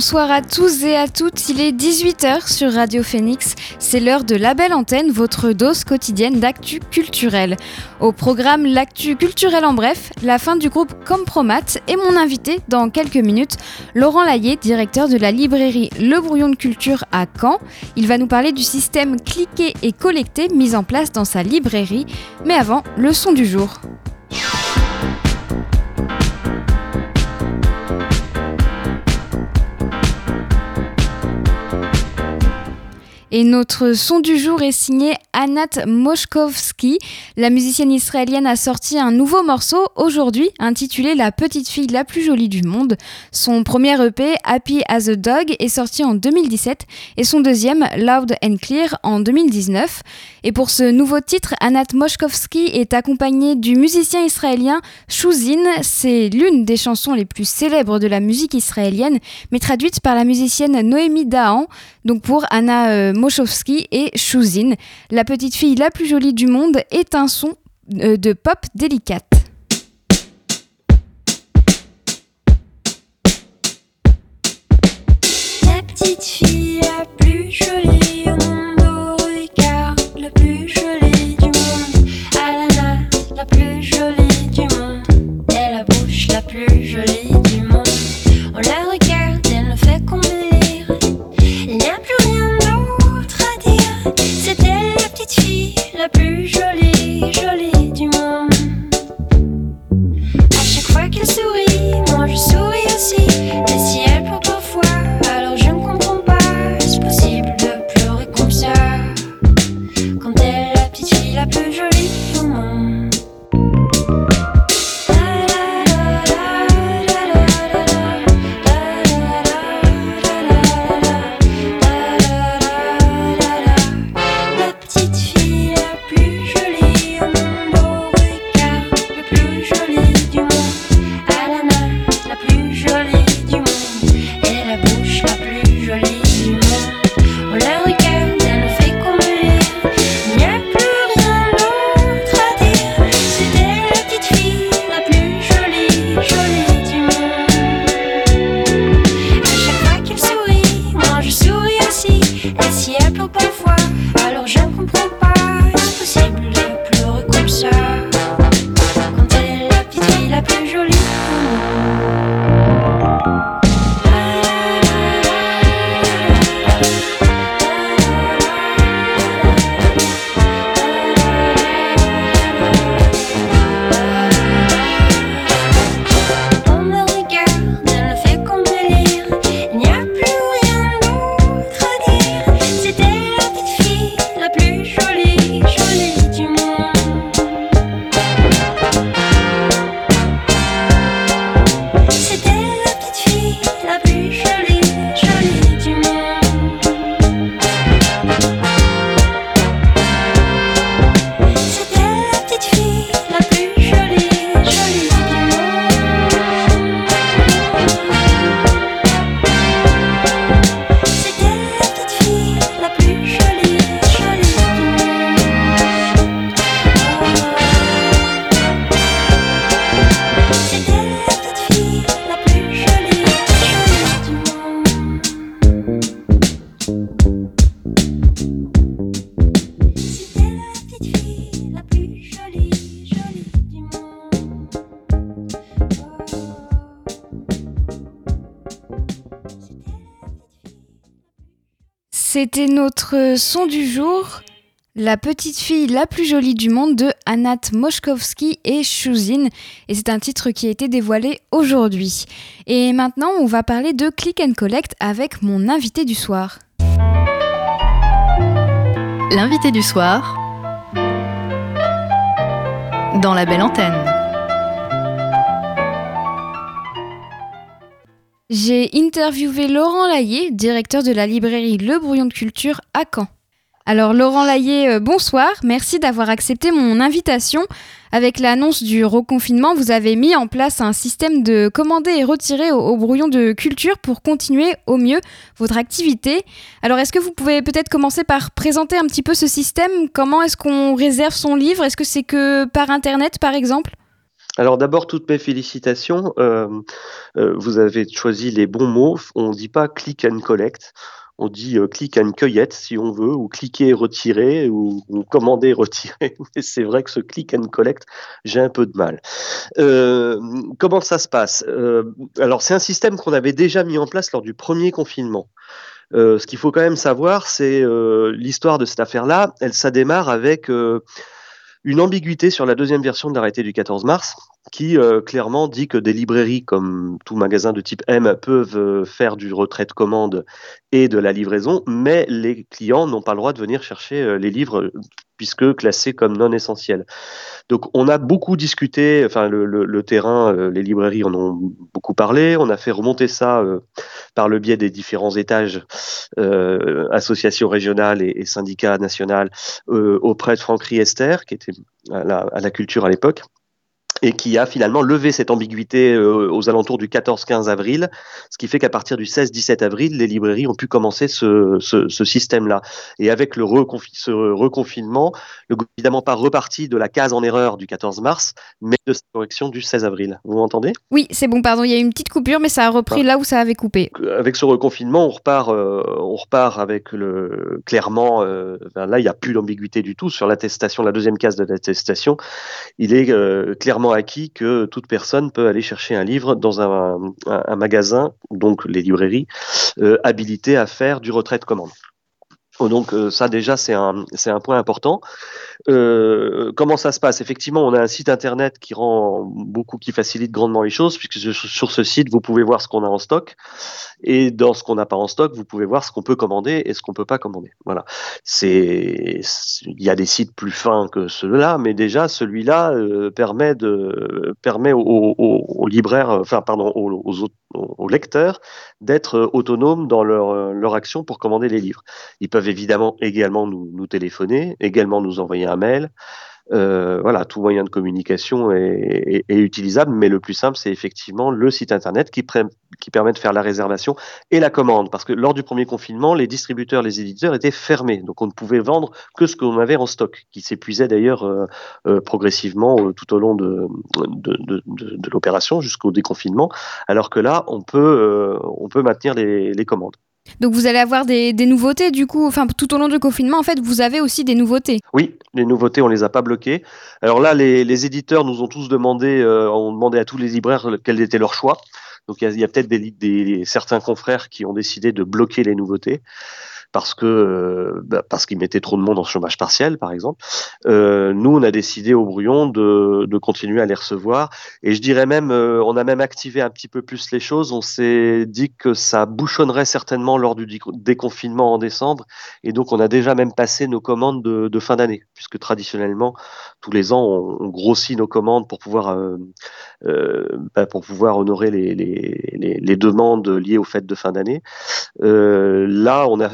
Bonsoir à tous et à toutes, il est 18h sur Radio Phoenix, c'est l'heure de la belle antenne, votre dose quotidienne d'actu culturel. Au programme L'actu culturel en bref, la fin du groupe Compromat et mon invité dans quelques minutes, Laurent Laillé, directeur de la librairie Le Brouillon de Culture à Caen. Il va nous parler du système cliquer et collecter mis en place dans sa librairie, mais avant, le son du jour. Et notre son du jour est signé Anat Moshkovski. La musicienne israélienne a sorti un nouveau morceau aujourd'hui intitulé La petite fille la plus jolie du monde. Son premier EP, Happy as a Dog, est sorti en 2017 et son deuxième, Loud and Clear, en 2019. Et pour ce nouveau titre, Anat Moshkovski est accompagnée du musicien israélien Shuzin. C'est l'une des chansons les plus célèbres de la musique israélienne, mais traduite par la musicienne Noémie Dahan, donc pour Anna euh, et Shuzin. La petite fille la plus jolie du monde est un son euh, de pop délicate. La petite fille la plus jolie au monde, au regard la plus jolie du monde, main la plus jolie du monde, et la bouche la plus jolie du monde. C'était notre son du jour, la petite fille la plus jolie du monde de Anat Moshkovski et Shuzin. Et c'est un titre qui a été dévoilé aujourd'hui. Et maintenant, on va parler de Click and Collect avec mon invité du soir. L'invité du soir dans la belle antenne. J'ai interviewé Laurent Laillé, directeur de la librairie Le Brouillon de Culture à Caen. Alors Laurent Laillé, euh, bonsoir. Merci d'avoir accepté mon invitation. Avec l'annonce du reconfinement, vous avez mis en place un système de commander et retirer au, au brouillon de culture pour continuer au mieux votre activité. Alors est-ce que vous pouvez peut-être commencer par présenter un petit peu ce système? Comment est-ce qu'on réserve son livre? Est-ce que c'est que par Internet par exemple? Alors d'abord, toutes mes félicitations. Euh, euh, vous avez choisi les bons mots. On ne dit pas click and collect. On dit euh, click and cueillette si on veut, ou cliquer et retirer, ou, commander et retirer. Mais c'est vrai que ce click and collect, j'ai un peu de mal. Comment ça se passe? Alors c'est un système qu'on avait déjà mis en place lors du premier confinement. Ce qu'il faut quand même savoir, c'est l'histoire de cette affaire-là. Elle, ça démarre avec une ambiguïté sur la deuxième version de l'arrêté du 14 mars, qui euh, clairement dit que des librairies, comme tout magasin de type M, peuvent euh, faire du retrait de commande et de la livraison, mais les clients n'ont pas le droit de venir chercher euh, les livres puisque classés comme non essentiels. Donc on a beaucoup discuté, enfin le, terrain, les librairies en ont beaucoup parlé, on a fait remonter ça par le biais des différents étages, associations régionales et, syndicats nationaux, auprès de Franck Riester, qui était à la culture à l'époque et qui a finalement levé cette ambiguïté euh, aux alentours du 14-15 avril, ce qui fait qu'à partir du 16-17 avril, les librairies ont pu commencer ce, ce, ce système-là. Et avec le reconfi- ce reconfinement, le gouvernement n'est évidemment pas reparti de la case en erreur du 14 mars, mais de cette correction du 16 avril. Vous m'entendez? Oui, c'est bon, pardon, il y a eu une petite coupure, mais ça a repris là où ça avait coupé. avec ce reconfinement, on repart, euh, on repart avec le clairement. euh, ben là, il n'y a plus d'ambiguïté du tout sur l'attestation, la deuxième case de l'attestation. Il est euh, clairement acquis que toute personne peut aller chercher un livre dans un, magasin, donc les librairies, euh, habilité à faire du retrait de commande. Oh, Donc euh, ça déjà c'est un c'est un point important. Euh, comment ça se passe? Effectivement, on a un site internet qui rend beaucoup, qui facilite grandement les choses, puisque sur, ce site vous pouvez voir ce qu'on a en stock, et dans ce qu'on n'a pas en stock, vous pouvez voir ce qu'on peut commander et ce qu'on peut pas commander. Voilà. Il y a des sites plus fins que ceux-là, mais déjà celui-là euh, permet permet aux, libraires, enfin pardon, aux, aux lecteurs d'être autonomes dans leur leur action pour commander les livres. Ils peuvent évidemment également nous, nous téléphoner, également nous envoyer mail. Euh, voilà, tout moyen de communication est, utilisable, mais le plus simple, c'est effectivement le site internet qui, permet de faire la réservation et la commande. Parce que lors du premier confinement, les distributeurs, les éditeurs étaient fermés, donc on ne pouvait vendre que ce qu'on avait en stock, qui s'épuisait d'ailleurs euh, euh, progressivement tout au long de, l'opération jusqu'au déconfinement. Alors que là, on peut, maintenir les commandes. Donc vous allez avoir des, nouveautés du coup, tout au long du confinement, en fait, vous avez aussi des nouveautés. Oui, les nouveautés, on les a pas bloquées. Alors là, les, éditeurs nous ont tous demandé, euh, ont demandé à tous les libraires quel était leur choix. Donc il y a, peut-être certains confrères qui ont décidé de bloquer les nouveautés parce que euh, bah, parce qu'ils mettaient trop de monde en chômage partiel, par exemple. Euh, nous, on a décidé au brouillon de, de continuer à les recevoir. Et je dirais même, euh, on a même activé un petit peu plus les choses. On s'est dit que ça bouchonnerait certainement lors du déconfinement en décembre. Et donc, on a déjà même passé nos commandes de, fin d'année, puisque traditionnellement, tous les ans, on, grossit nos commandes pour pouvoir, bah, pour pouvoir honorer les, les, les, demandes liées aux fêtes de fin d'année. Là, on a,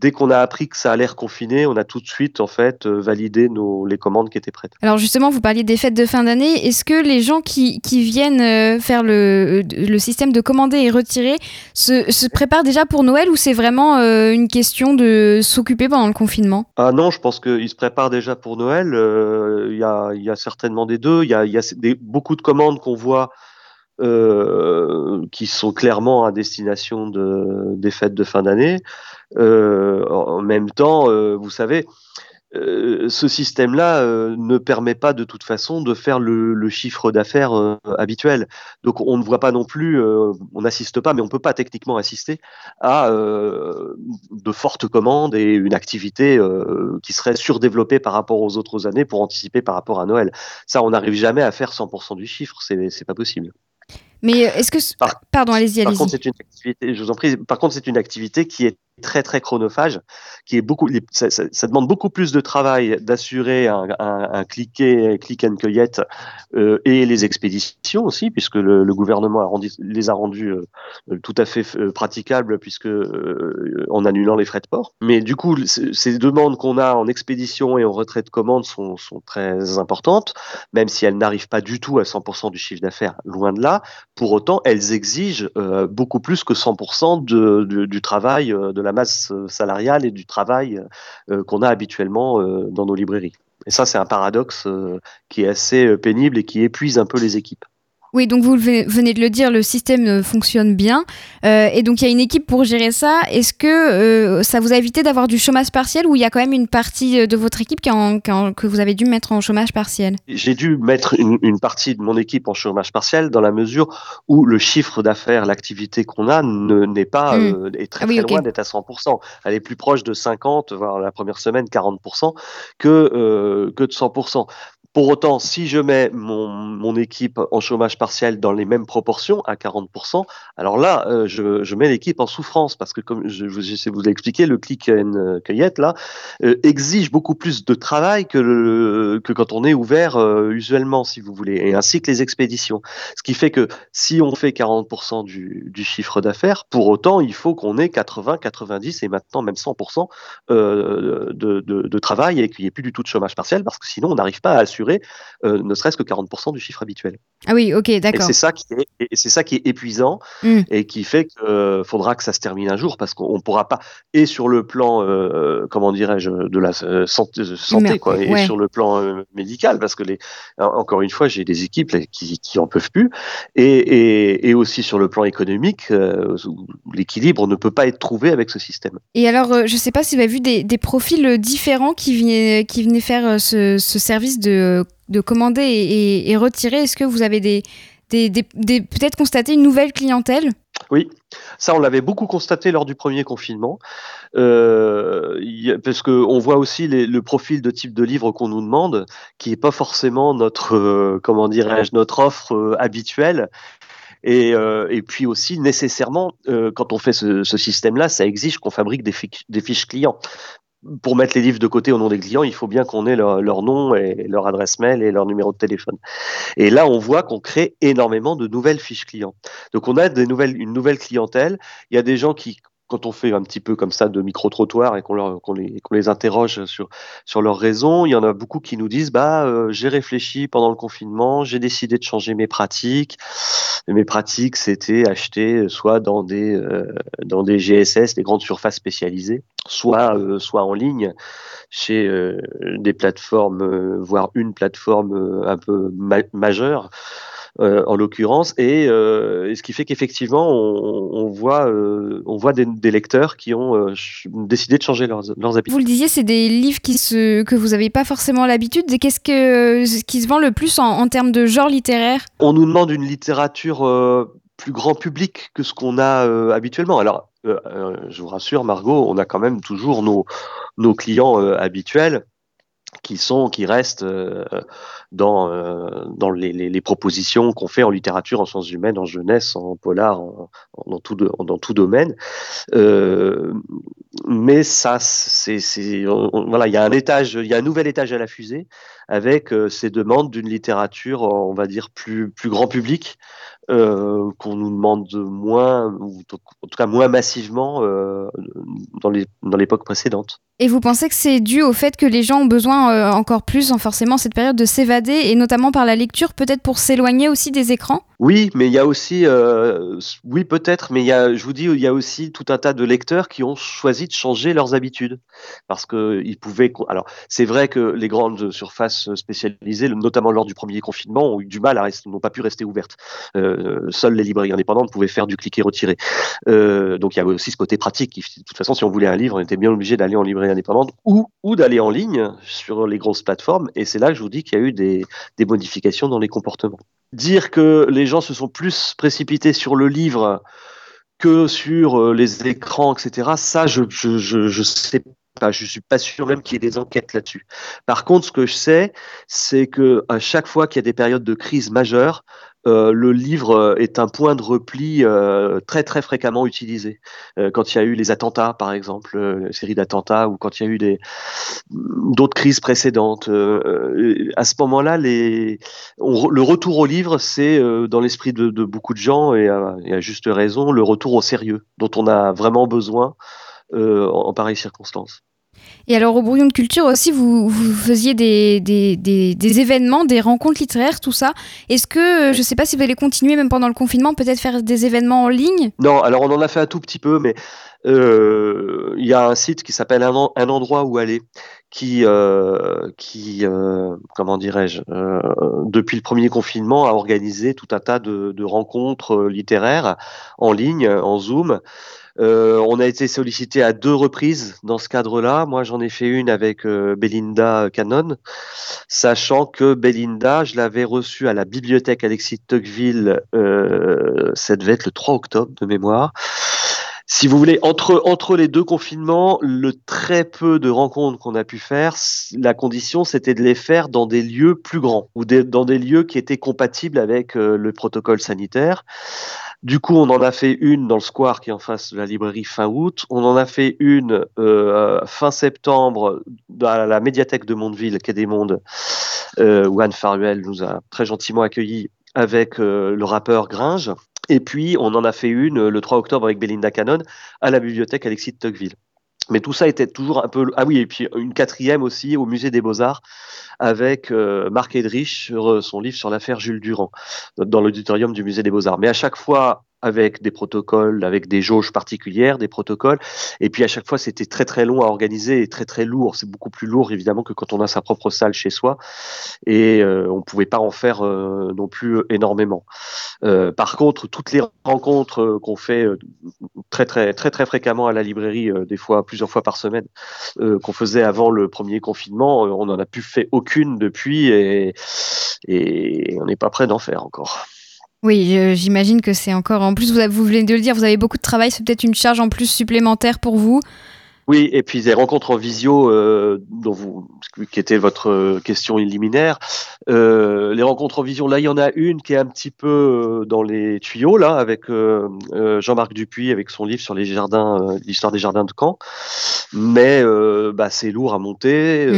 dès qu'on a appris que ça allait reconfiner, on a tout de suite en fait euh, validé nos, les commandes qui étaient prêtes. Alors justement, vous parliez des fêtes de fin d'année. Est-ce que les gens qui, qui viennent euh, faire le, le système de commander et retirer se, se préparent déjà pour Noël ou c'est vraiment euh, une question de s'occuper pendant le confinement? Ah non, je pense qu'ils se préparent déjà pour Noël. Euh, Il y, a, il y a certainement des deux. Il y a, il y a des, beaucoup de commandes qu'on voit euh, qui sont clairement à destination de, des fêtes de fin d'année. Euh, en même temps, euh, vous savez, euh, ce système-là euh, ne permet pas de toute façon de faire le, le chiffre d'affaires euh, habituel. Donc on ne voit pas non plus, on n'assiste pas, mais on peut pas techniquement assister à de fortes commandes et une activité qui serait surdéveloppée par rapport aux autres années pour anticiper par rapport à Noël. Ça, on n'arrive jamais à faire 100% du chiffre, c'est pas possible. Mais est-ce que... Par- Pardon, allez-y, Par allez-y. contre, c'est une activité, je vous en prie, par contre, c'est une activité qui est très très chronophage, qui est beaucoup, ça, demande beaucoup plus de travail d'assurer un, un, un cliquet, click and cueillette euh, et les expéditions aussi, puisque le, gouvernement les a rendus euh, tout à fait euh, praticables, puisque euh, en annulant les frais de port. Mais du coup, ces demandes qu'on a en expédition et en retrait de commande sont, très importantes, même si elles n'arrivent pas du tout à 100% du chiffre d'affaires, loin de là. Pour autant, elles exigent euh, beaucoup plus que 100% de, de, du travail euh, de la masse euh, salariale et du travail euh, qu'on a habituellement euh, dans nos librairies. Et ça, c'est un paradoxe euh, qui est assez pénible et qui épuise un peu les équipes. Oui, donc vous venez de le dire, le système euh, fonctionne bien. Euh, et donc il y a une équipe pour gérer ça. Est-ce que euh, ça vous a évité d'avoir du chômage partiel ou il y a quand même une partie de votre équipe qui en, qui en, que vous avez dû mettre en chômage partiel? J'ai dû mettre une, une, partie de mon équipe en chômage partiel dans la mesure où le chiffre d'affaires, l'activité qu'on a n'est pas mmh. est très, ah oui, très okay. loin d'être à 100%. Elle est plus proche de 50, voire la première semaine 40% que, que de 100%. Pour autant, si je mets mon, mon, équipe en chômage partiel dans les mêmes proportions, à 40%, alors là, euh, je, je, mets l'équipe en souffrance parce que, comme je, je vous ai expliqué, le click and cueillette là euh, exige beaucoup plus de travail que, le, que quand on est ouvert euh, usuellement, si vous voulez, et ainsi que les expéditions. Ce qui fait que si on fait 40% du, du, chiffre d'affaires, pour autant, il faut qu'on ait 80, 90 et maintenant même 100% de, de, de, travail et qu'il n'y ait plus du tout de chômage partiel parce que sinon on n'arrive pas à assurer euh, ne serait-ce que 40% du chiffre habituel. Ah oui, ok, d'accord. Et c'est ça qui est, c'est ça qui est épuisant mm. et qui fait qu'il euh, faudra que ça se termine un jour parce qu'on pourra pas et sur le plan, euh, comment dirais-je, de la santé, santé quoi, et ouais. sur le plan médical parce que les, encore une fois, j'ai des équipes qui, qui en peuvent plus et, et, et aussi sur le plan économique, l'équilibre ne peut pas être trouvé avec ce système. Et alors, je sais pas si vous avez vu des, des profils différents qui venaient, qui venaient faire ce, ce service de de commander et, et, et retirer. Est-ce que vous avez peut-être constaté une nouvelle clientèle? Oui, ça on l'avait beaucoup constaté lors du premier confinement, euh, parce qu'on voit aussi le profil de type de livre qu'on nous demande, qui n'est pas forcément notre, euh, comment notre offre euh, habituelle. Et, puis aussi, nécessairement, quand on fait ce, système-là, ça exige qu'on fabrique des, fiches clients pour mettre les livres de côté au nom des clients, il faut bien qu'on ait leur, nom et leur adresse mail et leur numéro de téléphone. Et là, on voit qu'on crée énormément de nouvelles fiches clients. Donc, on a une nouvelle clientèle. Il y a des gens qui quand on fait un petit peu comme ça de micro-trottoirs et qu'on qu les, interroge sur, leurs raisons, il y en a beaucoup qui nous disent bah euh, j'ai réfléchi pendant le confinement, j'ai décidé de changer mes pratiques. Mes pratiques, c'était acheter soit dans des, euh, dans des GSS, des grandes surfaces spécialisées, soit, euh, en ligne chez euh, des plateformes, euh, voire une plateforme euh, un peu ma majeure. Euh, en l'occurrence, et, euh, et, ce qui fait qu'effectivement, on, on, voit, euh, on voit des, des, lecteurs qui ont décidé de changer leurs, leurs, habitudes. Vous le disiez, c'est des livres qui se, que vous n'avez pas forcément l'habitude. Qu'est-ce que, qui se vend le plus en, en, termes de genre littéraire? On nous demande une littérature plus grand public que ce qu'on a habituellement. Alors, je vous rassure, Margot, on a quand même toujours nos, nos clients habituels qui sont qui restent euh, dans euh, dans les, les, propositions qu'on fait en littérature, en sciences humaines, en jeunesse, en polar, en, dans tout dans tout domaine. Euh, mais ça, c'est voilà, il y a un étage, il y a un nouvel étage à la fusée avec euh, ces demandes d'une littérature, on va dire plus grand public, euh, qu'on nous demande moins, ou en tout cas moins massivement euh, dans l'époque précédente. Et vous pensez que c'est dû au fait que les gens ont besoin encore plus, en forcément cette période, de s'évader, et notamment par la lecture, peut-être pour s'éloigner aussi des écrans? Oui, mais il y a aussi, euh, oui peut-être, mais il y a, je vous dis, il y a aussi tout un tas de lecteurs qui ont choisi de changer leurs habitudes, parce que ils pouvaient. Alors, c'est vrai que les grandes surfaces spécialisées, notamment lors du premier confinement, ont eu du mal à rester, n'ont pas pu rester ouvertes. Euh, seules les librairies indépendantes pouvaient faire du cliquer retirer. Euh, donc il y avait aussi ce côté pratique. De toute façon, si on voulait un livre, on était bien obligé d'aller en librairie indépendante ou, d'aller en ligne sur les grosses plateformes. Et c'est là que je vous dis qu'il y a eu des, modifications dans les comportements. Dire que les gens se sont plus précipités sur le livre que sur les écrans, etc., ça, je, je sais pas. Je suis pas sûr même qu'il y ait des enquêtes là-dessus. Par contre, ce que je sais, c'est que à chaque fois qu'il y a des périodes de crise majeure, euh, le livre est un point de repli euh, très très fréquemment utilisé. Euh, quand il y a eu les attentats, par exemple, euh, série d'attentats, ou quand il y a eu d'autres crises précédentes, euh, à ce moment-là, le retour au livre, c'est euh, dans l'esprit de, beaucoup de gens et à, et à juste raison le retour au sérieux dont on a vraiment besoin euh, en, pareilles circonstances. Et alors au Brouillon de Culture aussi, vous, faisiez des, des, événements, des rencontres littéraires, tout ça. Est-ce que, euh, je ne sais pas si vous allez continuer même pendant le confinement, peut-être faire des événements en ligne? Non, alors on en a fait un tout petit peu, mais euh, il y a un site qui s'appelle un, en- un endroit où aller, qui, euh, comment dirais-je, depuis le premier confinement, a organisé tout un tas de, rencontres littéraires en ligne, en Zoom. Euh, on a été sollicité à deux reprises dans ce cadre-là. Moi, j'en ai fait une avec euh, Belinda Cannon, sachant que Belinda, je l'avais reçue à la bibliothèque Alexis Tocqueville, euh, ça devait être le 3 octobre de mémoire. Si vous voulez, entre, entre les deux confinements, le très peu de rencontres qu'on a pu faire, la condition, c'était de les faire dans des lieux plus grands ou dans des lieux qui étaient compatibles avec euh, le protocole sanitaire. Du coup, on en a fait une dans le square qui est en face de la librairie fin août. On en a fait une euh, fin septembre à la médiathèque de Mondeville, quai des Mondes, euh, où Anne Faruel nous a très gentiment accueillis avec euh, le rappeur Gringe. Et puis, on en a fait une euh, le 3 octobre avec Belinda Cannon à la bibliothèque Alexis de Tocqueville. Mais tout ça était toujours un peu. Ah oui, et puis une quatrième aussi au musée des Beaux-Arts avec euh, Marc Edrich sur euh, son livre sur l'affaire Jules Durand dans l'auditorium du musée des Beaux-Arts. Mais à chaque fois avec des protocoles, avec des jauges particulières, des protocoles. Et puis à chaque fois, c'était très très long à organiser et très très lourd. C'est beaucoup plus lourd évidemment que quand on a sa propre salle chez soi. Et euh, on pouvait pas en faire euh, non plus énormément. Euh, par contre, toutes les rencontres euh, qu'on fait euh, très très très très fréquemment à la librairie, euh, des fois plusieurs fois par semaine, euh, qu'on faisait avant le premier confinement, euh, on n'en a plus fait aucune depuis et, et on n'est pas prêt d'en faire encore. Oui, j'imagine que c'est encore. En plus, vous venez de le dire, vous avez beaucoup de travail, c'est peut-être une charge en plus supplémentaire pour vous. Oui, et puis des rencontres en visio, euh, dont vous, qui était votre euh, question liminaire. Euh, les rencontres en visio, là, il y en a une qui est un petit peu euh, dans les tuyaux, là, avec euh, Jean-Marc Dupuis, avec son livre sur les jardins, l'histoire des jardins de Caen. Mais bah, c'est lourd à monter.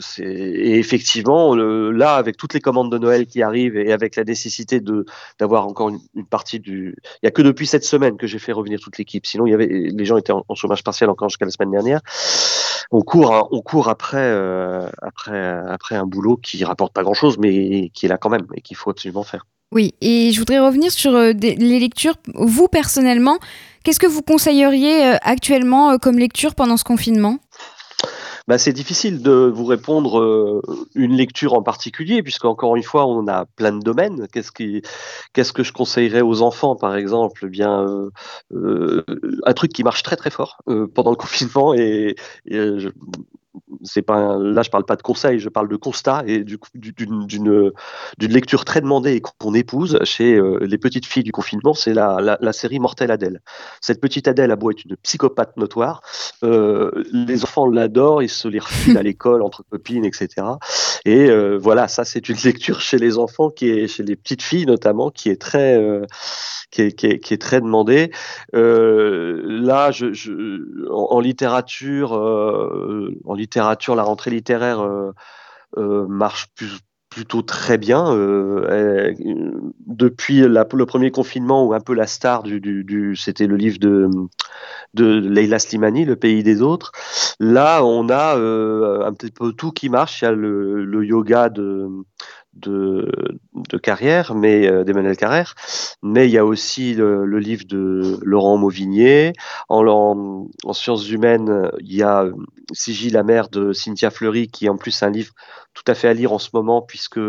c'est- et effectivement, le- là, avec toutes les commandes de Noël qui arrivent et avec la nécessité de d'avoir encore une, une partie du. Il y a que depuis cette semaine que j'ai fait revenir toute l'équipe. Sinon, il y avait les gens étaient en, en chômage partiel encore jusqu'à la semaine dernière. On court, hein, euh, après, après un boulot qui rapporte pas grand-chose, mais qui est là quand même et qu'il faut absolument faire. Oui, et je voudrais revenir sur euh, les lectures. Vous, personnellement, qu'est-ce que vous conseilleriez euh, actuellement comme lecture pendant ce confinement? Bah, c'est difficile de vous répondre euh, une lecture en particulier, puisque encore une fois, on a plein de domaines. Qu'est-ce que je conseillerais aux enfants, par exemple? Eh Bien, euh, euh, un truc qui marche très très fort pendant le confinement et, et, je- c'est pas là je parle pas de conseils, je parle de constat et du du- d'une d'une d'une lecture très demandée et qu'on épouse chez euh, les petites filles du confinement, c'est la, la, la série Mortelle Adèle. Cette petite Adèle a beau être une psychopathe notoire, euh, les enfants l'adorent, ils se les refilent à l'école entre copines, etc. Et euh, voilà, ça c'est une lecture chez les enfants qui est chez les petites filles notamment qui est très qui est, qui est, qui est très demandée. Là, je, je, en, en littérature, en littérature, la rentrée littéraire euh, euh, marche plutôt très bien. Euh, depuis le premier confinement, où un peu la star du, c'était le livre de, Leila Slimani, Le pays des autres. Là, on a un petit peu tout qui marche. Il y a le yoga de de, Carrière, mais euh, d'Emmanuel Carrère, mais il y a aussi le, livre de Laurent Mauvigné. En, en, en sciences humaines, il y a Sigy la mère de Cynthia Fleury, qui est en plus un livre tout à fait à lire en ce moment, puisque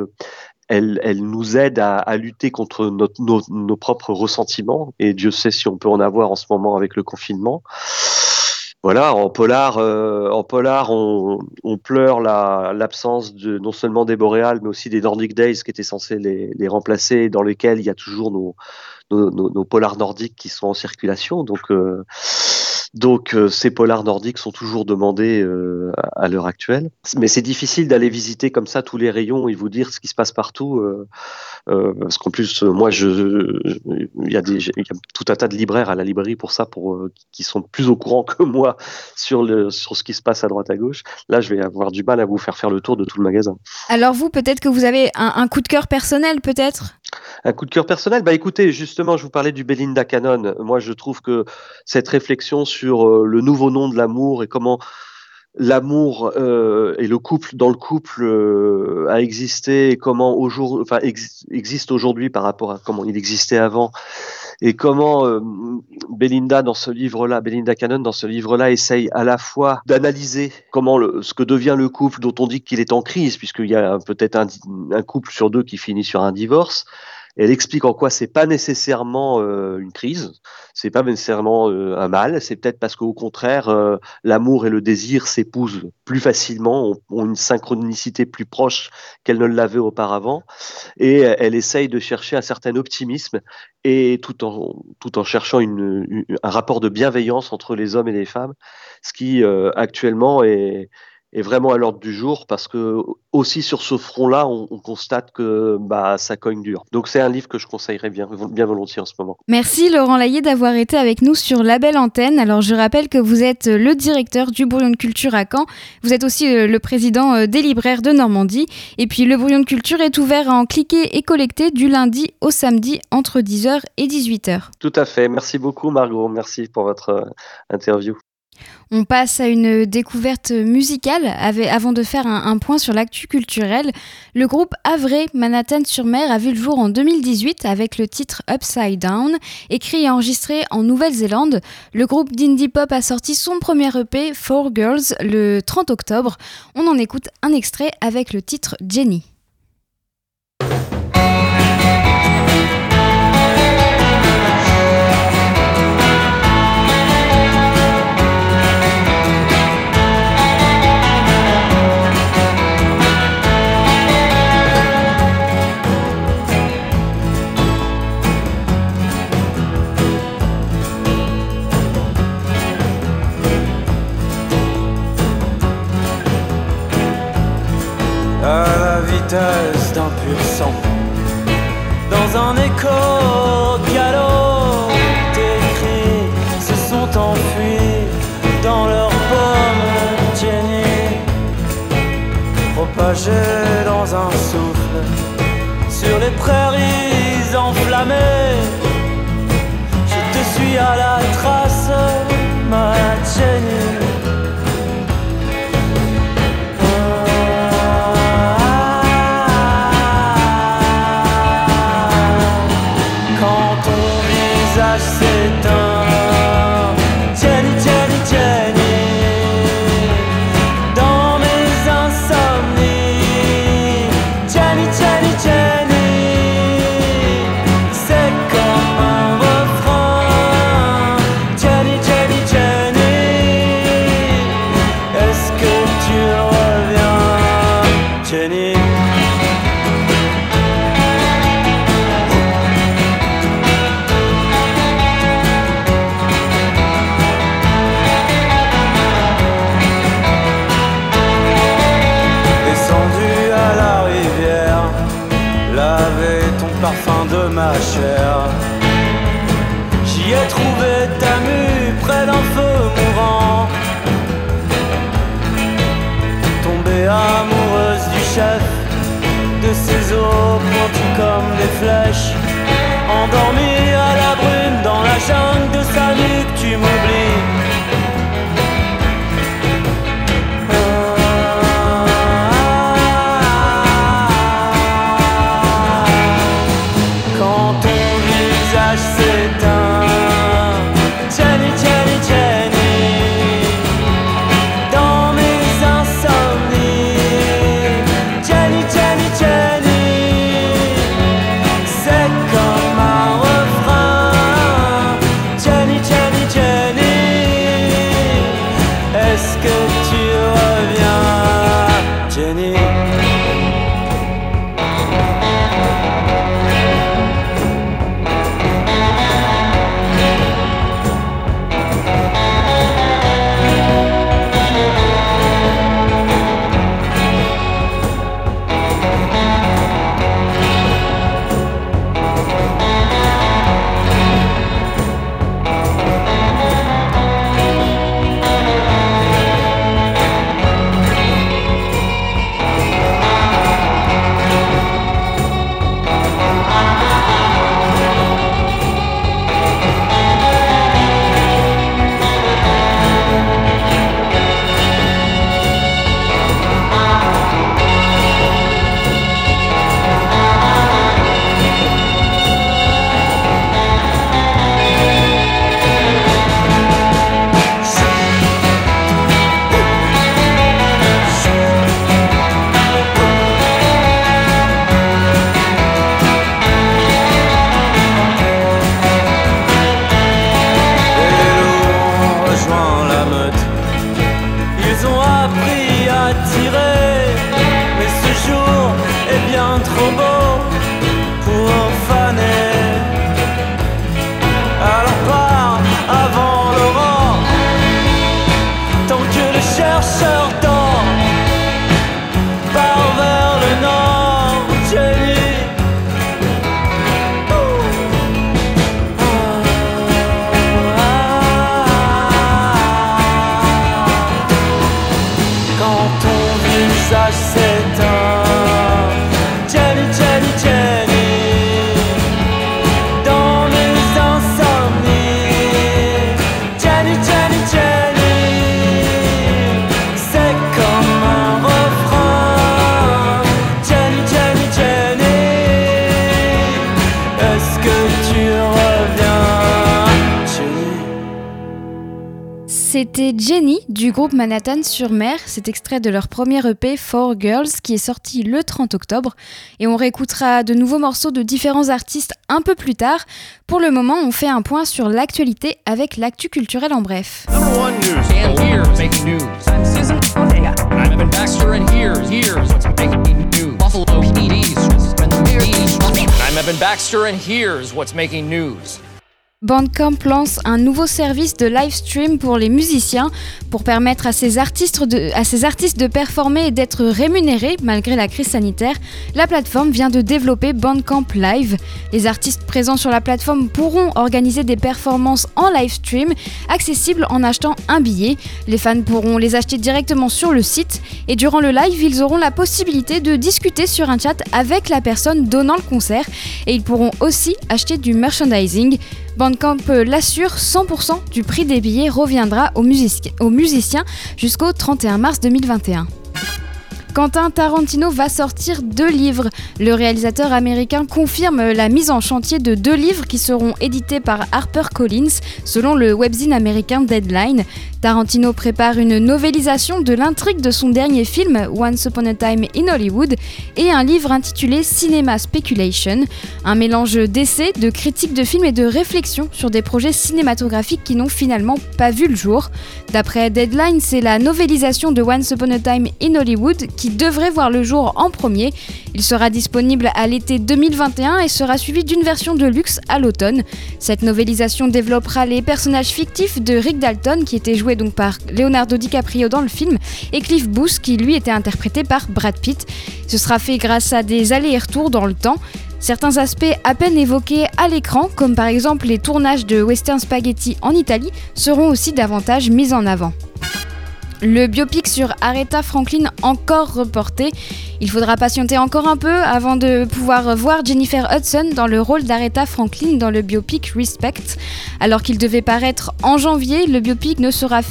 elle, nous aide à, lutter contre nos propres ressentiments, et Dieu sait si on peut en avoir en ce moment avec le confinement voilà, en polar, euh, en polar, on, on pleure la- l'absence de non seulement des boréales, mais aussi des Nordic Days qui étaient censés les, remplacer, dans lesquels il y a toujours nos, nos polars nordiques qui sont en circulation. Donc, euh, Donc euh, ces polars nordiques sont toujours demandés euh, à, l'heure actuelle. Mais c'est difficile d'aller visiter comme ça tous les rayons et vous dire ce qui se passe partout. euh, parce qu'en plus, moi, je, il y, a y a tout un tas de libraires à la librairie pour ça, pour, qui sont plus au courant que moi sur, le, sur ce qui se passe à droite à gauche. Là, je vais avoir du mal à vous faire faire le tour de tout le magasin. Alors vous, peut-être que vous avez un, un coup de cœur personnel, peut-être? Un coup de cœur personnel? Bah écoutez, justement, je vous parlais du Belinda Canon. Moi, je trouve que cette réflexion sur euh, le nouveau nom de l'amour et comment l'amour euh, et le couple dans le couple euh, a existé comment aujourd'hui, enfin ex- existe aujourd'hui par rapport à comment il existait avant et comment euh, Belinda dans ce livre-là, Belinda Cannon dans ce livre-là essaye à la fois d'analyser comment le, ce que devient le couple dont on dit qu'il est en crise puisqu'il y a peut-être un couple sur deux qui finit sur un divorce. Elle explique en quoi c'est pas nécessairement euh, une crise, c'est pas nécessairement euh, un mal, c'est peut-être parce qu'au contraire euh, l'amour et le désir s'épousent plus facilement, ont, une synchronicité plus proche qu'elle ne l'avait auparavant, et elle essaye de chercher un certain optimisme et tout en tout en cherchant une, un rapport de bienveillance entre les hommes et les femmes, ce qui actuellement est est vraiment à l'ordre du jour parce que aussi sur ce front-là, on, on constate que bah, ça cogne dur. Donc c'est un livre que je conseillerais bien, bien volontiers en ce moment. Merci Laurent Laillé d'avoir été avec nous sur la belle antenne. Alors je rappelle que vous êtes le directeur du Brouillon de Culture à Caen. Vous êtes aussi euh, le président euh, des libraires de Normandie. Et puis le Brouillon de Culture est ouvert à en cliquer et collecter du lundi au samedi entre 10h et 18h. Tout à fait. Merci beaucoup Margot. Merci pour votre euh, interview. On passe à une découverte musicale avant de faire un, point sur l'actu culturel. Le groupe Havre Manhattan-sur-Mer a vu le jour en 2018 avec le titre Upside Down, écrit et enregistré en Nouvelle-Zélande. Le groupe d'indie pop a sorti son premier EP Four Girls le 30 octobre. On en écoute un extrait avec le titre Jenny. Vitesse d'un pur. Dans un écho galop, tes cris se sont enfuis dans leur pomme Jenny, propagés dans un souffle sur les prairies enflammées. Je te suis à la trace, ma Çeni du groupe Manhattan sur mer. C'est extrait de leur premier EP Four Girls qui est sorti le 30 octobre. Et on réécoutera de nouveaux morceaux de différents artistes un peu plus tard. Pour le moment, on fait un point sur l'actualité avec l'actu culturel en bref. Number one news. And here's making news. I'm Evan Baxter, and here's what's making news. Bandcamp lance un nouveau service de live stream pour les musiciens pour permettre à ces artistes de, performer et d'être rémunérés malgré la crise sanitaire. La plateforme vient de développer Bandcamp Live. Les artistes présents sur la plateforme pourront organiser des performances en live stream accessibles en achetant un billet. Les fans pourront les acheter directement sur le site et durant le live, ils auront la possibilité de discuter sur un chat avec la personne donnant le concert et ils pourront aussi acheter du merchandising. Bandcamp l'assure, 100% du prix des billets reviendra aux, aux musiciens jusqu'au 31 mars 2021. Quentin Tarantino va sortir deux livres. Le réalisateur américain confirme la mise en chantier de deux livres qui seront édités par HarperCollins selon le webzine américain Deadline. Tarantino prépare une novélisation de l'intrigue de son dernier film Once Upon a Time in Hollywood et un livre intitulé Cinema Speculation, un mélange d'essais, de critiques de films et de réflexions sur des projets cinématographiques qui n'ont finalement pas vu le jour. D'après Deadline, c'est la novélisation de Once Upon a Time in Hollywood qui devrait voir le jour en premier. Il sera disponible à l'été 2021 et sera suivi d'une version de luxe à l'automne. Cette novélisation développera les personnages fictifs de Rick Dalton qui était joué donc par Leonardo DiCaprio dans le film et Cliff Booth qui lui était interprété par Brad Pitt. Ce sera fait grâce à des allers et retours dans le temps. Certains aspects à peine évoqués à l'écran, comme par exemple les tournages de Western Spaghetti en Italie, seront aussi davantage mis en avant. Le biopic sur Aretha Franklin encore reporté. Il faudra patienter encore un peu avant de pouvoir voir Jennifer Hudson dans le rôle d'Aretha Franklin dans le biopic Respect. Alors qu'il devait paraître en janvier, le biopic ne sera,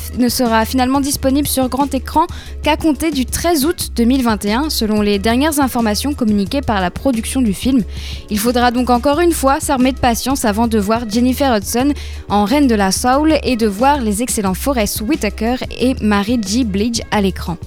finalement disponible sur grand écran qu'à compter du 13 août 2021, selon les dernières informations communiquées par la production du film. Il faudra donc encore une fois s'armer de patience avant de voir Jennifer Hudson en Reine de la Soul et de voir les excellents Forrest Whitaker et Mary G. Blige à l'écran.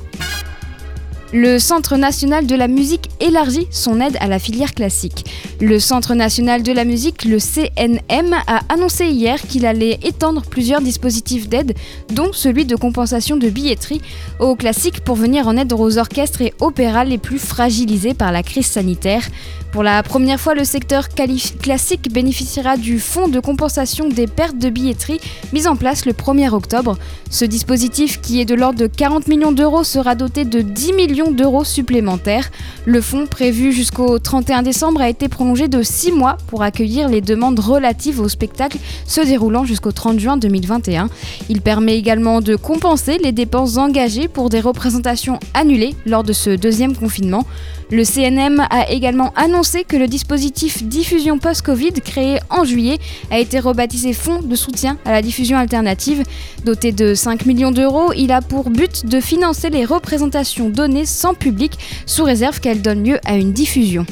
Le Centre national de la musique élargit son aide à la filière classique. Le Centre national de la musique, le CNM, a annoncé hier qu'il allait étendre plusieurs dispositifs d'aide, dont celui de compensation de billetterie, aux classiques pour venir en aide aux orchestres et opéras les plus fragilisés par la crise sanitaire. Pour la première fois, le secteur classique bénéficiera du fonds de compensation des pertes de billetterie mis en place le 1er octobre. Ce dispositif, qui est de l'ordre de 40 millions d'euros, sera doté de 10 millions d'euros supplémentaires. Le fonds, prévu jusqu'au 31 décembre, a été prolongé de 6 mois pour accueillir les demandes relatives au spectacle se déroulant jusqu'au 30 juin 2021. Il permet également de compenser les dépenses engagées pour des représentations annulées lors de ce deuxième confinement. Le CNM a également annoncé que le dispositif diffusion post-Covid créé en juillet a été rebaptisé Fonds de soutien à la diffusion alternative. Doté de 5 millions d'euros, il a pour but de financer les représentations données sans public sous réserve qu'elles donnent lieu à une diffusion.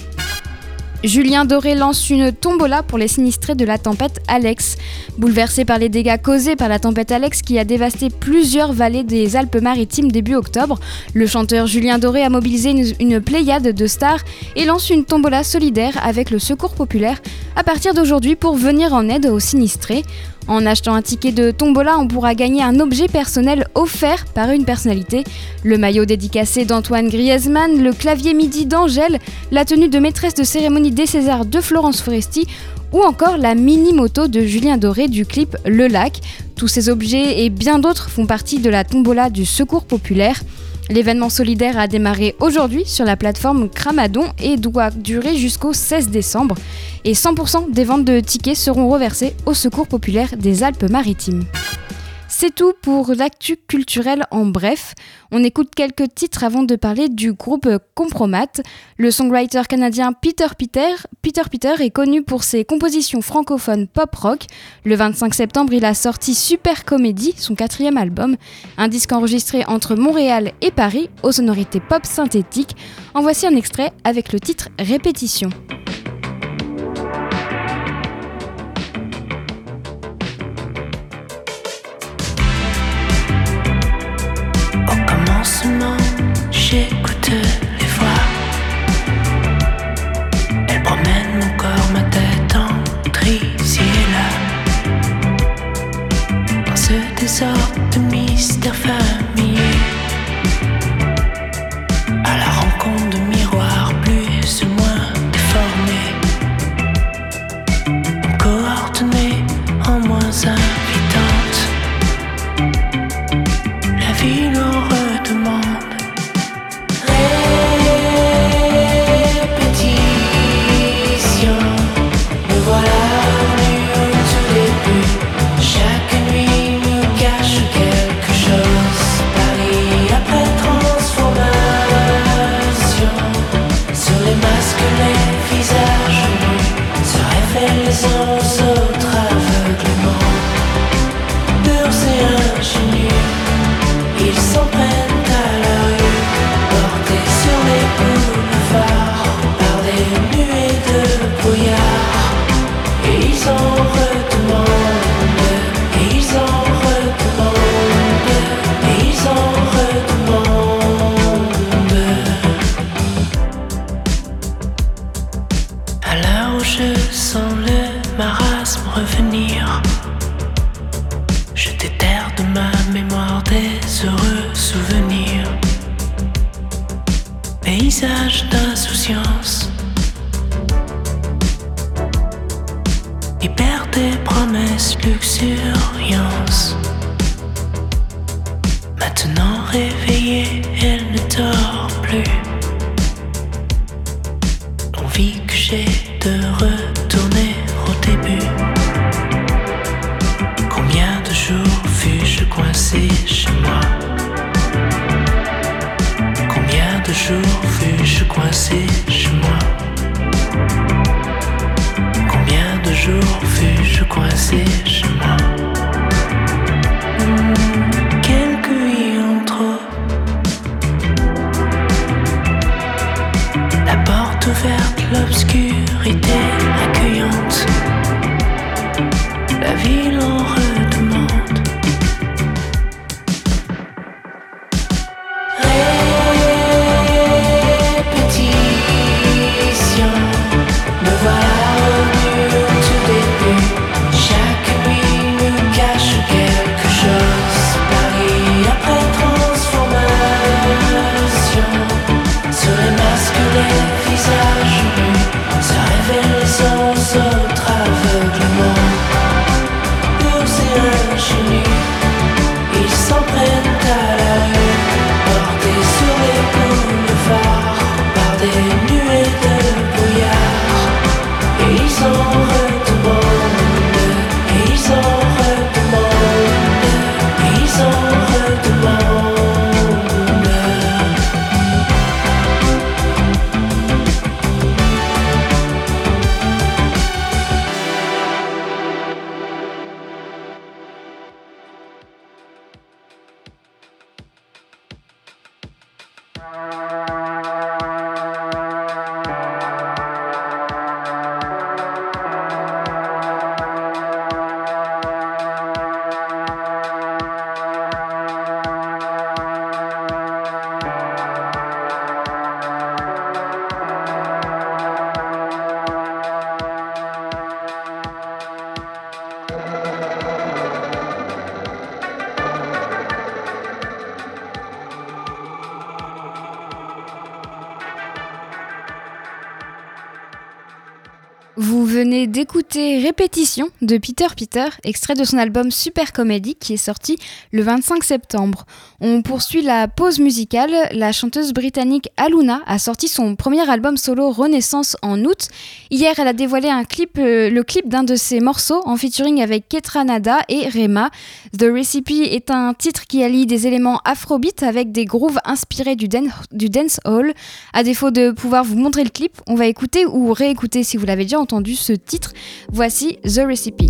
Julien Doré lance une tombola pour les sinistrés de la tempête Alex. Bouleversé par les dégâts causés par la tempête Alex qui a dévasté plusieurs vallées des Alpes-Maritimes début octobre, le chanteur Julien Doré a mobilisé une, pléiade de stars et lance une tombola solidaire avec le Secours populaire à partir d'aujourd'hui pour venir en aide aux sinistrés. En achetant un ticket de tombola, on pourra gagner un objet personnel offert par une personnalité. Le maillot dédicacé d'Antoine Griezmann, le clavier MIDI d'Angèle, la tenue de maîtresse de cérémonie des Césars de Florence Foresti ou encore la mini-moto de Julien Doré du clip Le Lac. Tous ces objets et bien d'autres font partie de la tombola du Secours populaire. L'événement solidaire a démarré aujourd'hui sur la plateforme Cramadon et doit durer jusqu'au 16 décembre. Et 100% des ventes de tickets seront reversées au Secours populaire des Alpes-Maritimes. C'est tout pour l'actu culturel en bref. On écoute quelques titres avant de parler du groupe Compromat. Le songwriter canadien Peter Peter, Peter Peter est connu pour ses compositions francophones pop-rock. Le 25 septembre, il a sorti Super Comédie, son quatrième album, un disque enregistré entre Montréal et Paris aux sonorités pop synthétiques. En voici un extrait avec le titre Répétition. J'écoute les voix. Elle promène mon corps, ma tête entre ici et là. Dans ce désordre de mystères familiers. Répétition de Peter Peter, extrait de son album Super Comedy qui est sorti le 25 septembre. On poursuit la pause musicale. La chanteuse britannique Aluna a sorti son premier album solo Renaissance en août. Hier, elle a dévoilé un clip, euh, le clip d'un de ses morceaux en featuring avec Ketra Nada et Rema. The Recipe est un titre qui allie des éléments afrobeat avec des grooves inspirés du, du dance hall. À défaut de pouvoir vous montrer le clip, on va écouter ou réécouter si vous l'avez déjà entendu ce titre. Voici The Recipe.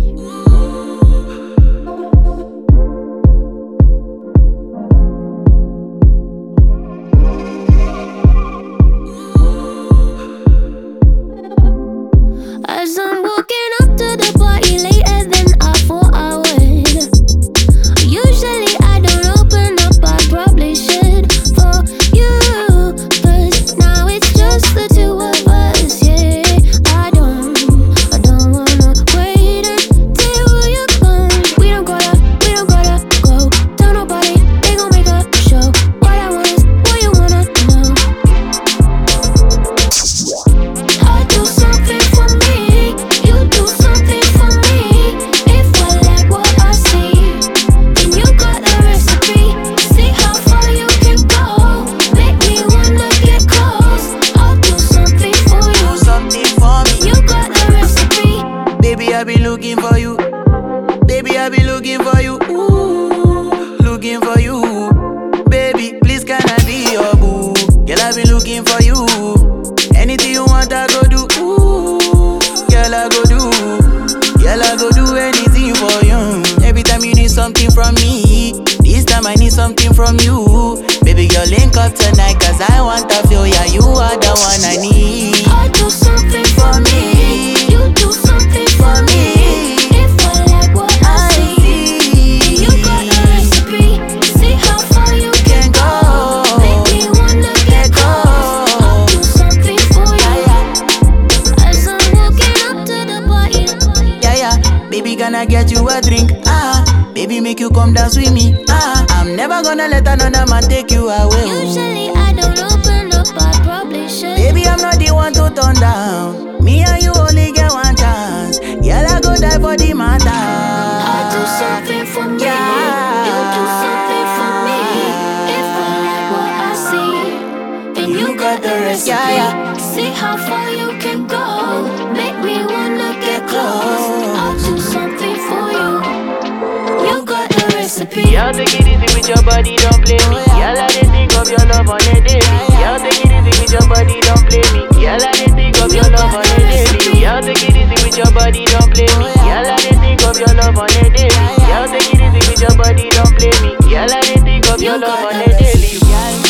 Recipe. Girl, take it easy with your body, don't play me. Girl, I didn't think of your love on a daily. Girl, take it easy with your body, don't play me. Girl, I didn't think of your love on a daily. Girl, take it easy with your body, don't play me. Girl, I didn't think of your love on a daily. Girl, take it easy with your body, don't play me. Girl, I didn't think of your love on a daily.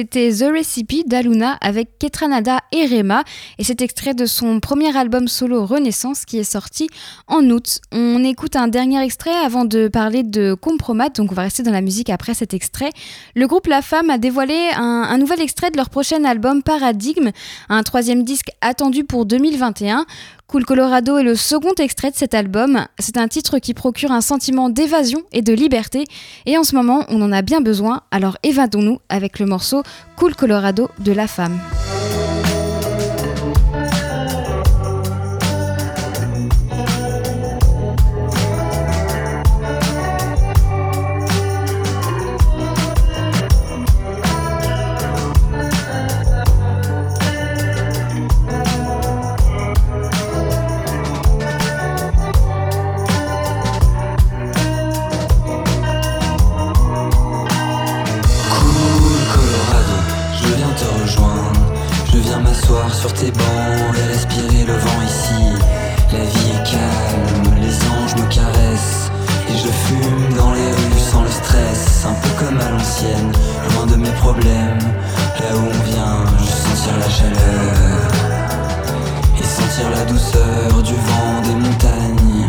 C'était The Recipe d'Aluna avec Ketranada et Rema et cet extrait de son premier album solo Renaissance qui est sorti en août. On écoute un dernier extrait avant de parler de Compromat, donc on va rester dans la musique après cet extrait. Le groupe La Femme a dévoilé un, un nouvel extrait de leur prochain album Paradigme, un troisième disque attendu pour 2021. Cool Colorado est le second extrait de cet album. C'est un titre qui procure un sentiment d'évasion et de liberté. Et en ce moment, on en a bien besoin. Alors évadons-nous avec le morceau Cool Colorado de La Femme. Sur tes bancs et respirer le vent ici. La vie est calme, les anges me caressent. Et je fume dans les rues sans le stress, un peu comme à l'ancienne, loin de mes problèmes. Là où on vient, juste sentir la chaleur et sentir la douceur du vent des montagnes.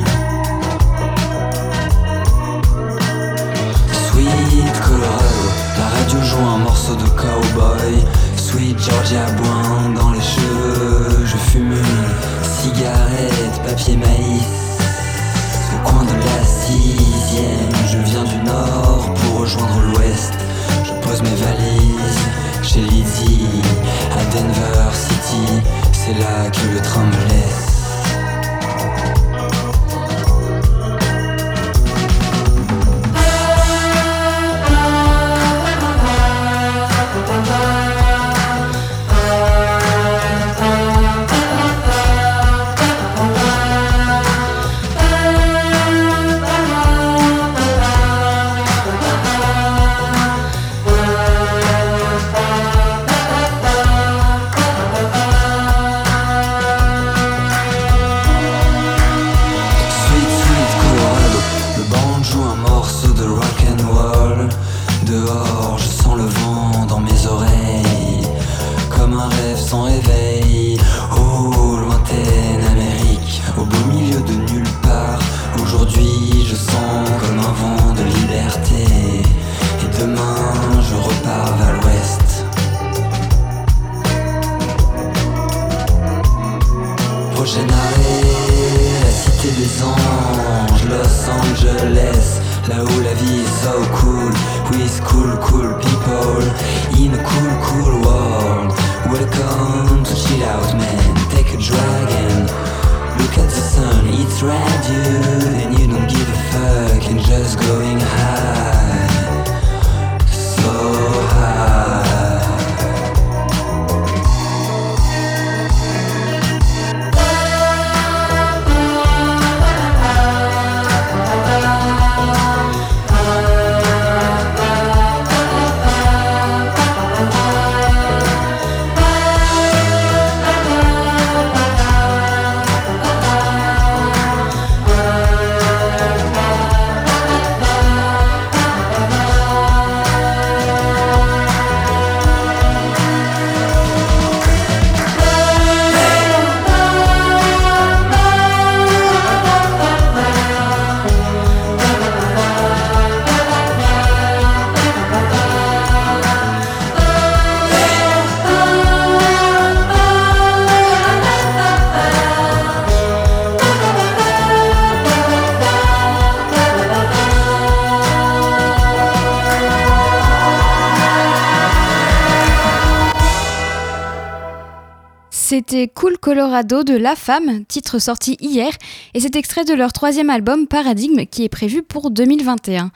Sweet Colorado, la radio joue un morceau de cowboy. Sweet Georgia boin papier maïs. Au coin de la sixième, je viens du nord pour rejoindre l'ouest. Je pose mes valises chez Lizzie à Denver City. C'est là que le train me laisse. Là où la vie est so cool, with cool, cool people, in a cool, cool world. Welcome to chill out, man. Take a drag and look at the sun. It's red, dude, and you don't give a fuck, and just going high, C'était Cool Colorado de La Femme, titre sorti hier, et c'est extrait de leur troisième album Paradigme qui est prévu pour 2021.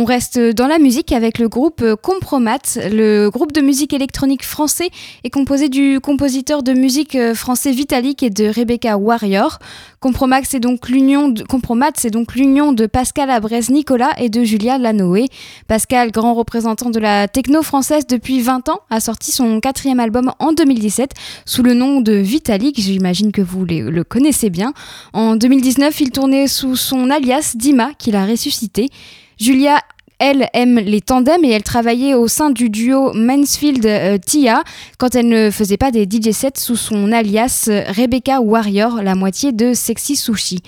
On reste dans la musique avec le groupe Compromat. Le groupe de musique électronique français est composé du compositeur de musique euh, français Vitalik et de Rebecca Warrior. Compromat, c'est donc l'union de, de Pascal Abrez-Nicolas et de Julia Lanoé. Pascal, grand représentant de la techno française depuis 20 ans, a sorti son quatrième album en 2017 sous le nom de Vitalik. J'imagine que vous le connaissez bien. En 2019, il tournait sous son alias Dima, qu'il a ressuscité. Julia, elle, aime les tandems et elle travaillait au sein du duo Mansfield-Tia quand elle ne faisait pas des DJ sets sous son alias euh, Rebecca Warrior, la moitié de Sexy Sushi.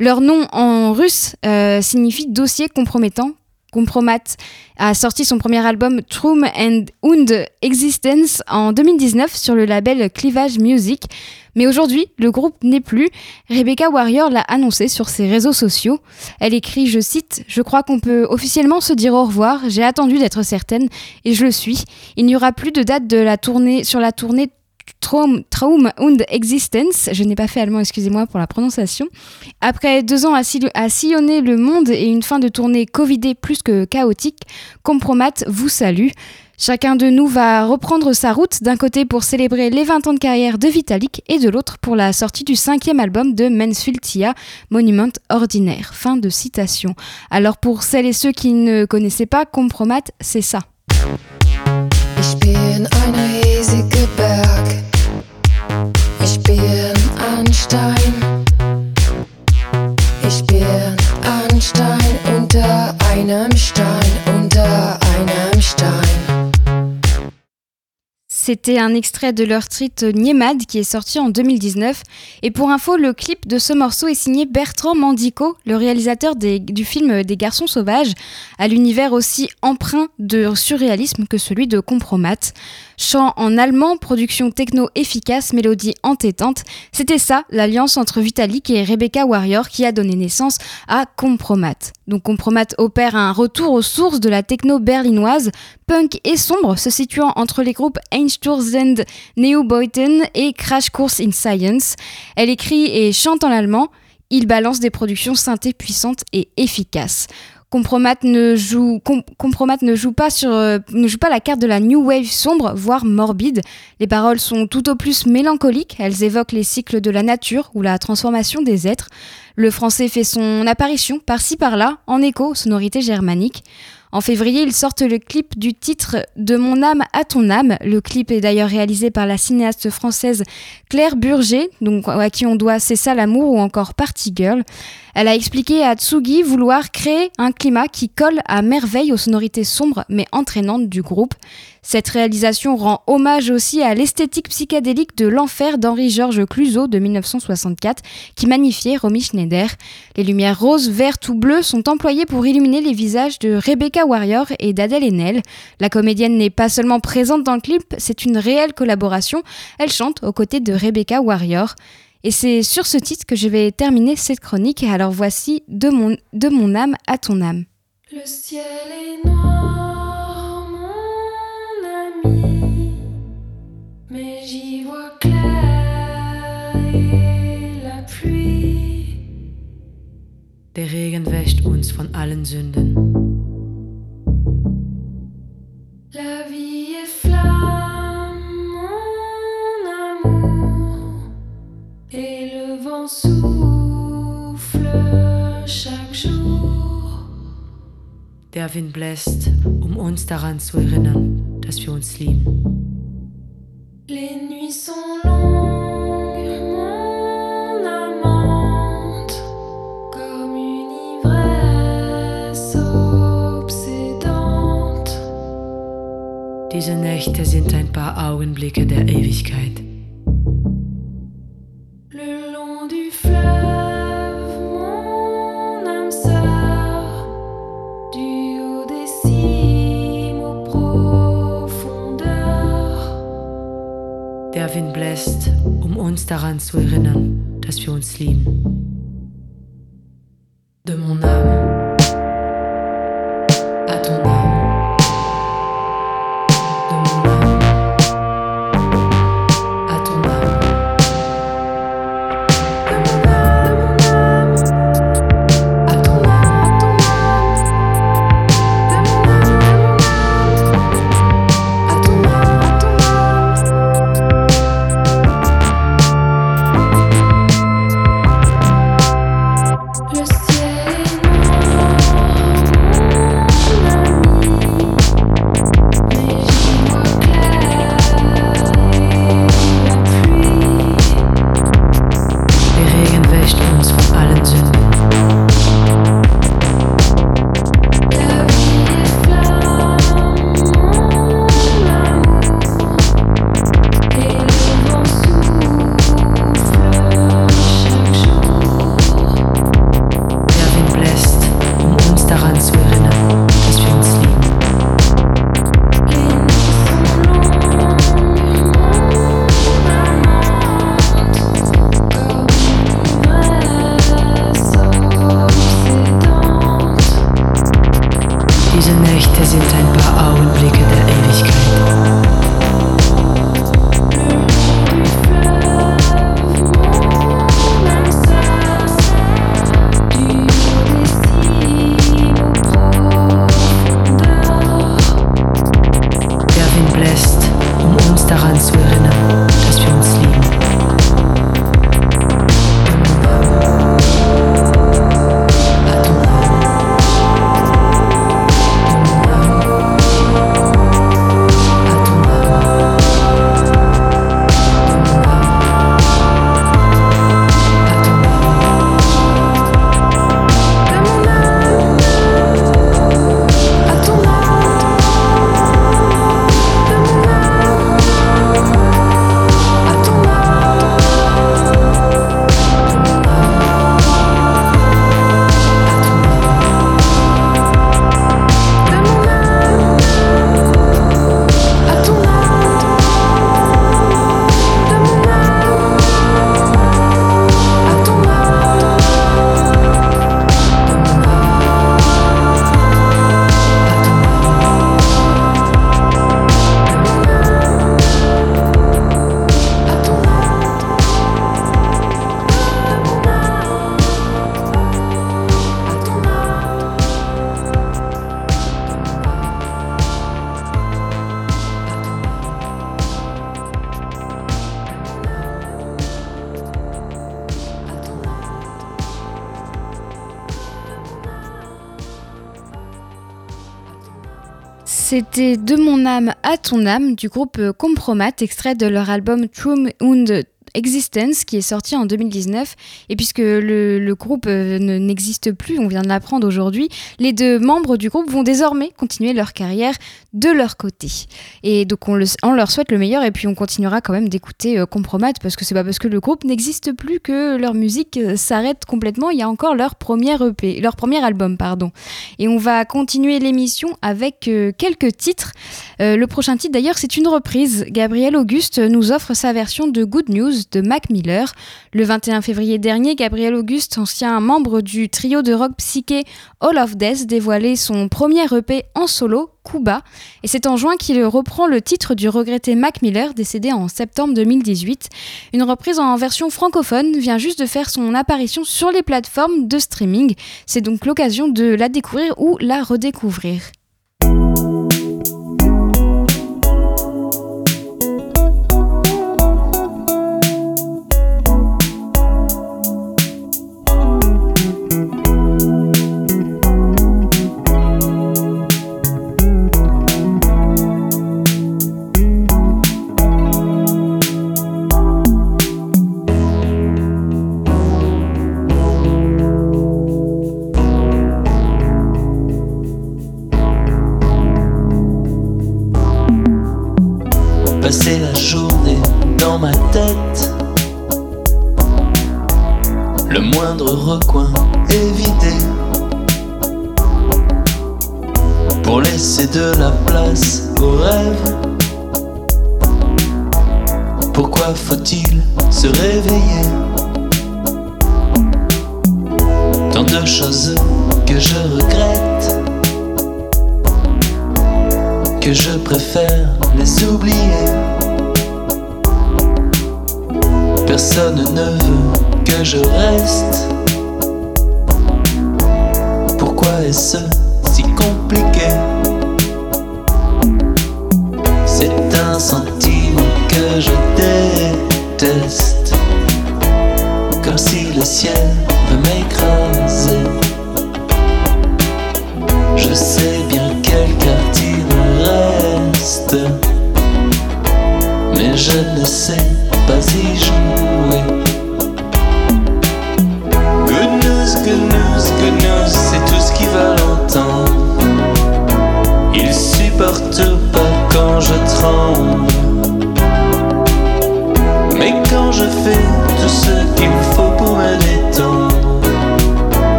Leur nom en russe euh, signifie dossier compromettant. Compromat a sorti son premier album Trum and Und Existence en 2019 sur le label Clivage Music. Mais aujourd'hui, le groupe n'est plus. Rebecca Warrior l'a annoncé sur ses réseaux sociaux. Elle écrit, je cite, Je crois qu'on peut officiellement se dire au revoir. J'ai attendu d'être certaine et je le suis. Il n'y aura plus de date de la tournée sur la tournée Traum, Traum und Existence, je n'ai pas fait allemand, excusez-moi pour la prononciation. Après deux ans à, à sillonner le monde et une fin de tournée covidée plus que chaotique, Compromat vous salue. Chacun de nous va reprendre sa route, d'un côté pour célébrer les 20 ans de carrière de Vitalik et de l'autre pour la sortie du cinquième album de Mansfield Monument Ordinaire. Fin de citation. Alors pour celles et ceux qui ne connaissaient pas Compromat, c'est ça. Ich bin ein riesiger Berg. Ich bin ein Stein. Ich bin ein Stein unter einem Stein, unter einem Stein. C'était un extrait de leur titre Niemad qui est sorti en 2019. Et pour info, le clip de ce morceau est signé Bertrand Mandico, le réalisateur du film Des garçons sauvages, à l'univers aussi empreint de surréalisme que celui de Compromat. Chant en allemand, production techno efficace, mélodie entêtante. C'était ça, l'alliance entre Vitalik et Rebecca Warrior qui a donné naissance à Compromat. Donc Compromat opère un retour aux sources de la techno berlinoise, punk et sombre, se situant entre les groupes Einsturzend, Neobeuten et Crash Course in Science. Elle écrit et chante en allemand. Il balance des productions synthé puissantes et efficaces. Compromat ne joue, ne joue pas sur, euh, ne joue pas la carte de la new wave sombre, voire morbide. Les paroles sont tout au plus mélancoliques. Elles évoquent les cycles de la nature ou la transformation des êtres. Le français fait son apparition par-ci par-là, en écho aux sonorités germaniques. En février, ils sortent le clip du titre De mon âme à ton âme. Le clip est d'ailleurs réalisé par la cinéaste française Claire Burger, à qui on doit C'est ça l'amour ou encore Party Girl. Elle a expliqué à Tsugi vouloir créer un climat qui colle à merveille aux sonorités sombres mais entraînantes du groupe. Cette réalisation rend hommage aussi à l'esthétique psychédélique de L'Enfer d'Henri-Georges Clouzot de 1964 qui magnifiait Romy Schneider. Les lumières roses, vertes ou bleues sont employées pour illuminer les visages de Rebecca Warrior et d'Adèle Haenel. La comédienne n'est pas seulement présente dans le clip, c'est une réelle collaboration. Elle chante aux côtés de Rebecca Warrior. Et c'est sur ce titre que je vais terminer cette chronique. Alors voici De mon, de mon âme à ton âme. Le ciel est noir, Der Regen wäscht uns von allen Sünden. La vie est flamme, mon amour, et le vent souffle chaque jour. Der Wind bläst, um uns daran zu erinnern, dass wir uns lieben. Les nuits sont longues, mon amante, comme une ivresse obsédante. Diese Nächte sind ein paar Augenblicke der Ewigkeit. Wind bläst, um uns daran zu erinnern, dass wir uns lieben. C'était De mon âme à ton âme du groupe euh, Compromat, extrait de leur album True und Existence qui est sorti en 2019. Et puisque le, groupe euh, ne- n'existe plus, on vient de l'apprendre aujourd'hui, les deux membres du groupe vont désormais continuer leur carrière de leur côté. Et donc on, le- on leur souhaite le meilleur et puis on continuera quand même d'écouter euh, Compromat parce que c'est pas parce que le groupe n'existe plus que leur musique euh, s'arrête complètement. Il y a encore leur premier EP, leur premier album, pardon. Et on va continuer l'émission avec euh, quelques titres. Euh, le prochain titre d'ailleurs c'est une reprise. Gabriel Auguste nous offre sa version de Good News News de Mac Miller. Le 21 février dernier, Gabriel Auguste, ancien membre du trio de rock psyché All of Death, dévoilait son premier EP en solo, Cuba, et c'est en juin qu'il reprend le titre du regretté Mac Miller, décédé en septembre 2018. Une reprise en version francophone vient juste de faire son apparition sur les plateformes de streaming. C'est donc l'occasion de la découvrir ou la redécouvrir.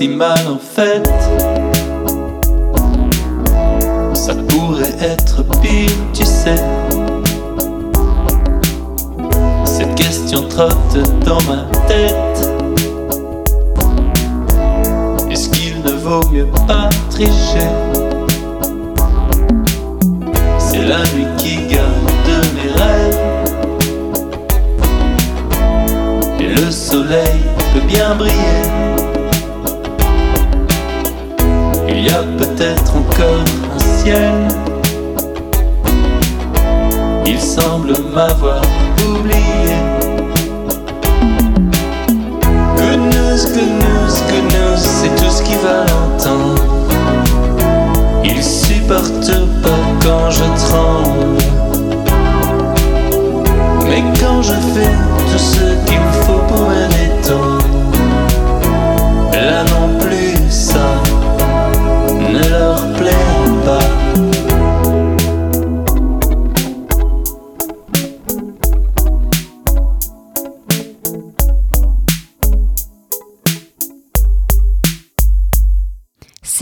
C'est pas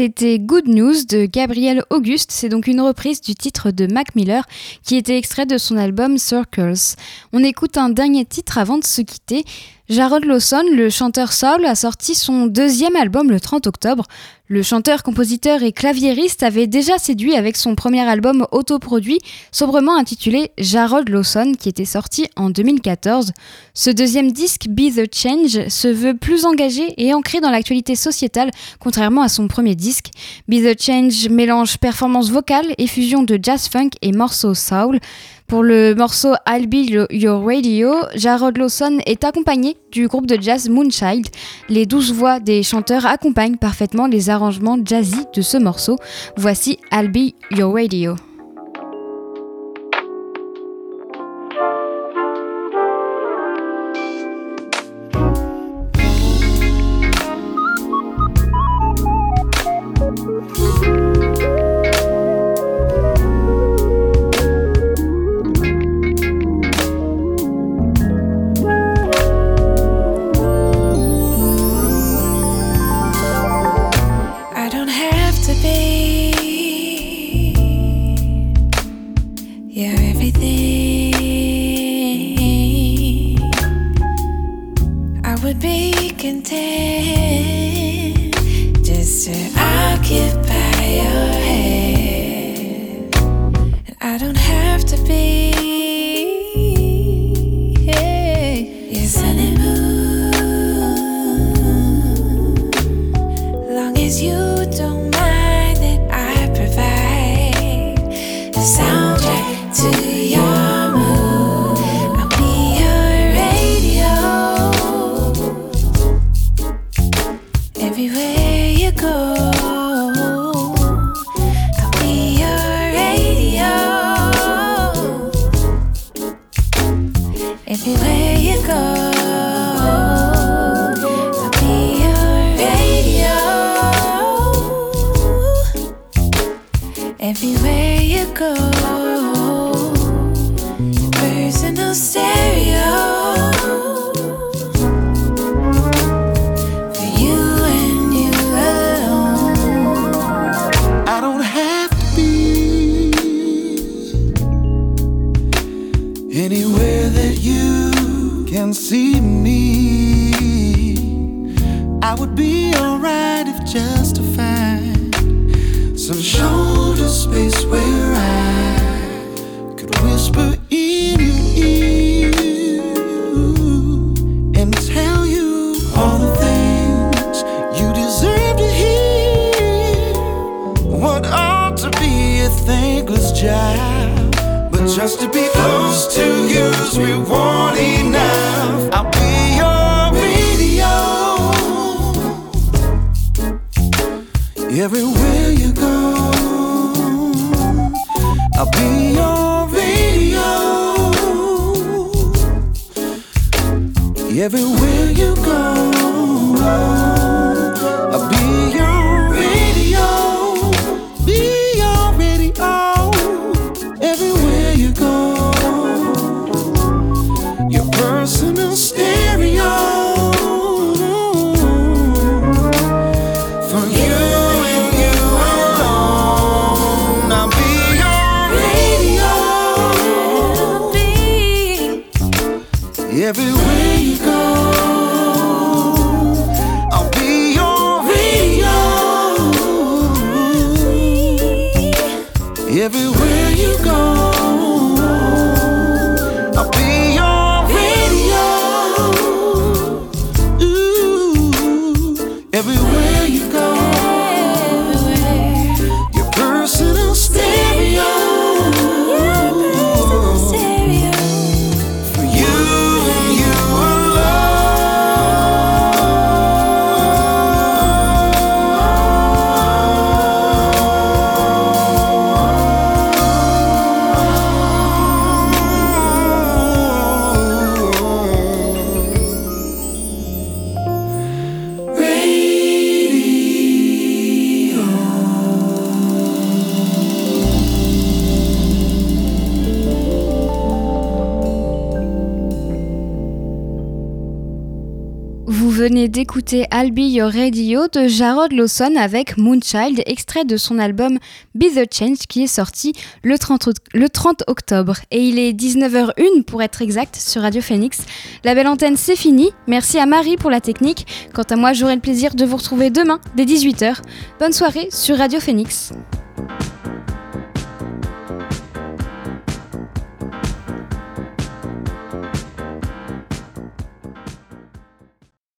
C'était Good News de Gabriel Auguste. C'est donc une reprise du titre de Mac Miller qui était extrait de son album Circles. On écoute un dernier titre avant de se quitter. Jarrod Lawson, le chanteur soul, a sorti son deuxième album le 30 octobre. Le chanteur, compositeur et claviériste avait déjà séduit avec son premier album autoproduit, sobrement intitulé Jarrod Lawson, qui était sorti en 2014. Ce deuxième disque, Be the Change, se veut plus engagé et ancré dans l'actualité sociétale, contrairement à son premier disque. Be the Change mélange performance vocale et fusion de jazz funk et morceaux soul. Pour le morceau I'll Be Your Radio, Jarrod Lawson est accompagné du groupe de jazz Moonchild. Les douze voix des chanteurs accompagnent parfaitement les arrangements jazzy de ce morceau. Voici I'll Be Your Radio. écouter I'll Be Your Radio de Jarod Lawson avec Moonchild, extrait de son album Be the Change qui est sorti le 30, le 30 octobre. Et il est 19h01 pour être exact sur Radio Phoenix. La belle antenne, c'est fini. Merci à Marie pour la technique. Quant à moi, j'aurai le plaisir de vous retrouver demain dès 18h. Bonne soirée sur Radio Phoenix.